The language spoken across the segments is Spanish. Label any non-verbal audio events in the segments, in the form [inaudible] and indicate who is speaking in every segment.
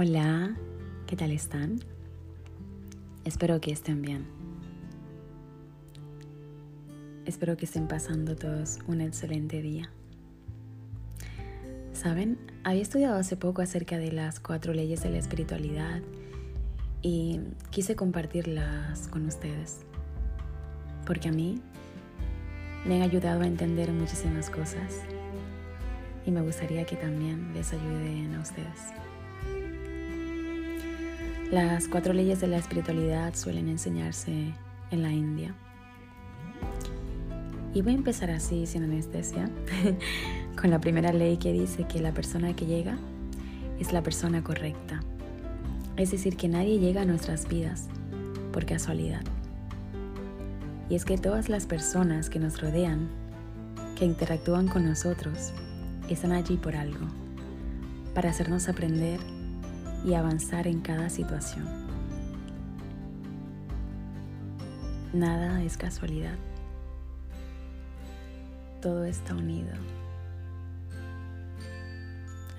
Speaker 1: Hola, ¿qué tal están? Espero que estén bien. Espero que estén pasando todos un excelente día. Saben, había estudiado hace poco acerca de las cuatro leyes de la espiritualidad y quise compartirlas con ustedes. Porque a mí me han ayudado a entender muchísimas cosas y me gustaría que también les ayuden a ustedes. Las cuatro leyes de la espiritualidad suelen enseñarse en la India. Y voy a empezar así, sin anestesia, [laughs] con la primera ley que dice que la persona que llega es la persona correcta. Es decir, que nadie llega a nuestras vidas por casualidad. Y es que todas las personas que nos rodean, que interactúan con nosotros, están allí por algo, para hacernos aprender y avanzar en cada situación. Nada es casualidad. Todo está unido.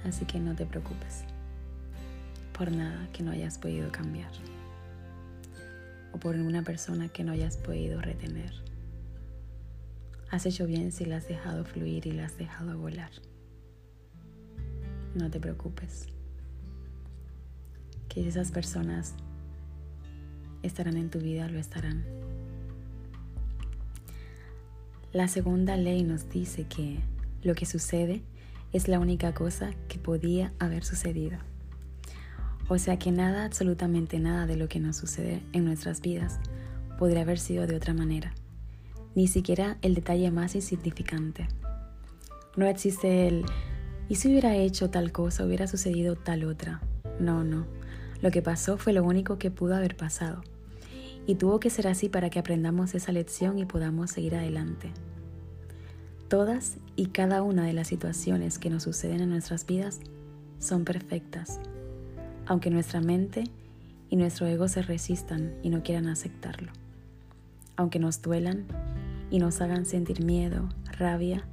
Speaker 1: Así que no te preocupes por nada que no hayas podido cambiar o por una persona que no hayas podido retener. Has hecho bien si la has dejado fluir y la has dejado volar. No te preocupes que esas personas estarán en tu vida, lo estarán. La segunda ley nos dice que lo que sucede es la única cosa que podía haber sucedido. O sea que nada, absolutamente nada de lo que nos sucede en nuestras vidas podría haber sido de otra manera. Ni siquiera el detalle más insignificante. No existe el, ¿y si hubiera hecho tal cosa, hubiera sucedido tal otra? No, no. Lo que pasó fue lo único que pudo haber pasado. Y tuvo que ser así para que aprendamos esa lección y podamos seguir adelante. Todas y cada una de las situaciones que nos suceden en nuestras vidas son perfectas, aunque nuestra mente y nuestro ego se resistan y no quieran aceptarlo, aunque nos duelan y nos hagan sentir miedo, rabia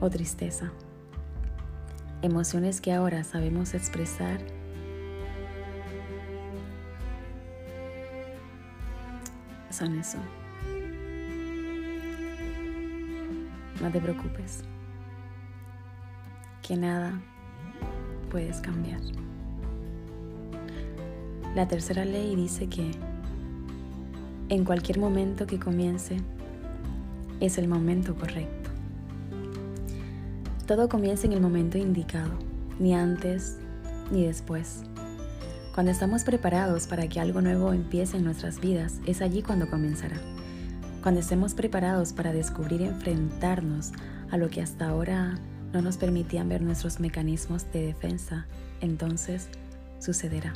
Speaker 1: o tristeza. Emociones que ahora sabemos expresar son eso. No te preocupes, que nada puedes cambiar. La tercera ley dice que en cualquier momento que comience es el momento correcto. Todo comienza en el momento indicado, ni antes ni después. Cuando estamos preparados para que algo nuevo empiece en nuestras vidas, es allí cuando comenzará. Cuando estemos preparados para descubrir y enfrentarnos a lo que hasta ahora no nos permitían ver nuestros mecanismos de defensa, entonces sucederá.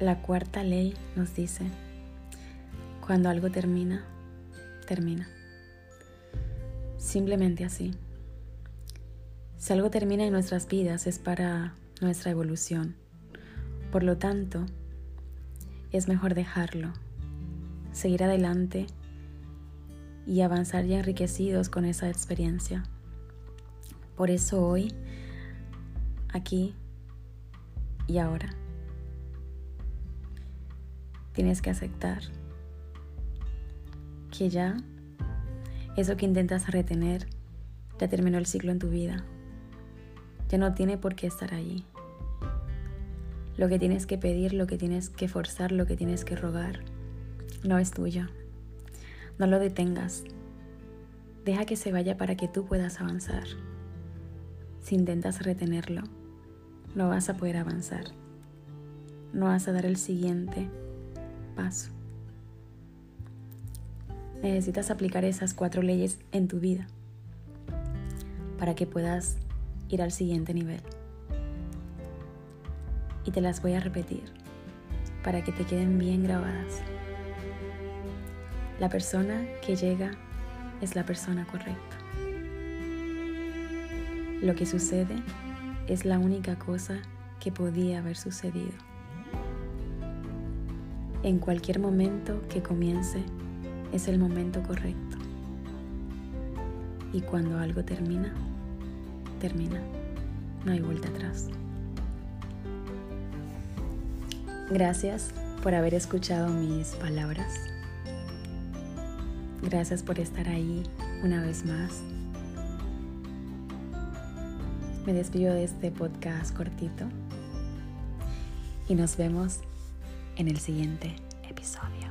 Speaker 1: La cuarta ley nos dice, cuando algo termina, termina. Simplemente así. Si algo termina en nuestras vidas es para nuestra evolución. Por lo tanto, es mejor dejarlo, seguir adelante y avanzar ya enriquecidos con esa experiencia. Por eso hoy, aquí y ahora, tienes que aceptar que ya eso que intentas retener ya terminó el ciclo en tu vida ya no tiene por qué estar allí. Lo que tienes que pedir, lo que tienes que forzar, lo que tienes que rogar, no es tuyo. No lo detengas. Deja que se vaya para que tú puedas avanzar. Si intentas retenerlo, no vas a poder avanzar. No vas a dar el siguiente paso. Necesitas aplicar esas cuatro leyes en tu vida para que puedas ir al siguiente nivel. Y te las voy a repetir para que te queden bien grabadas. La persona que llega es la persona correcta. Lo que sucede es la única cosa que podía haber sucedido. En cualquier momento que comience es el momento correcto. Y cuando algo termina, termina, no hay vuelta atrás. Gracias por haber escuchado mis palabras. Gracias por estar ahí una vez más. Me despido de este podcast cortito y nos vemos en el siguiente episodio.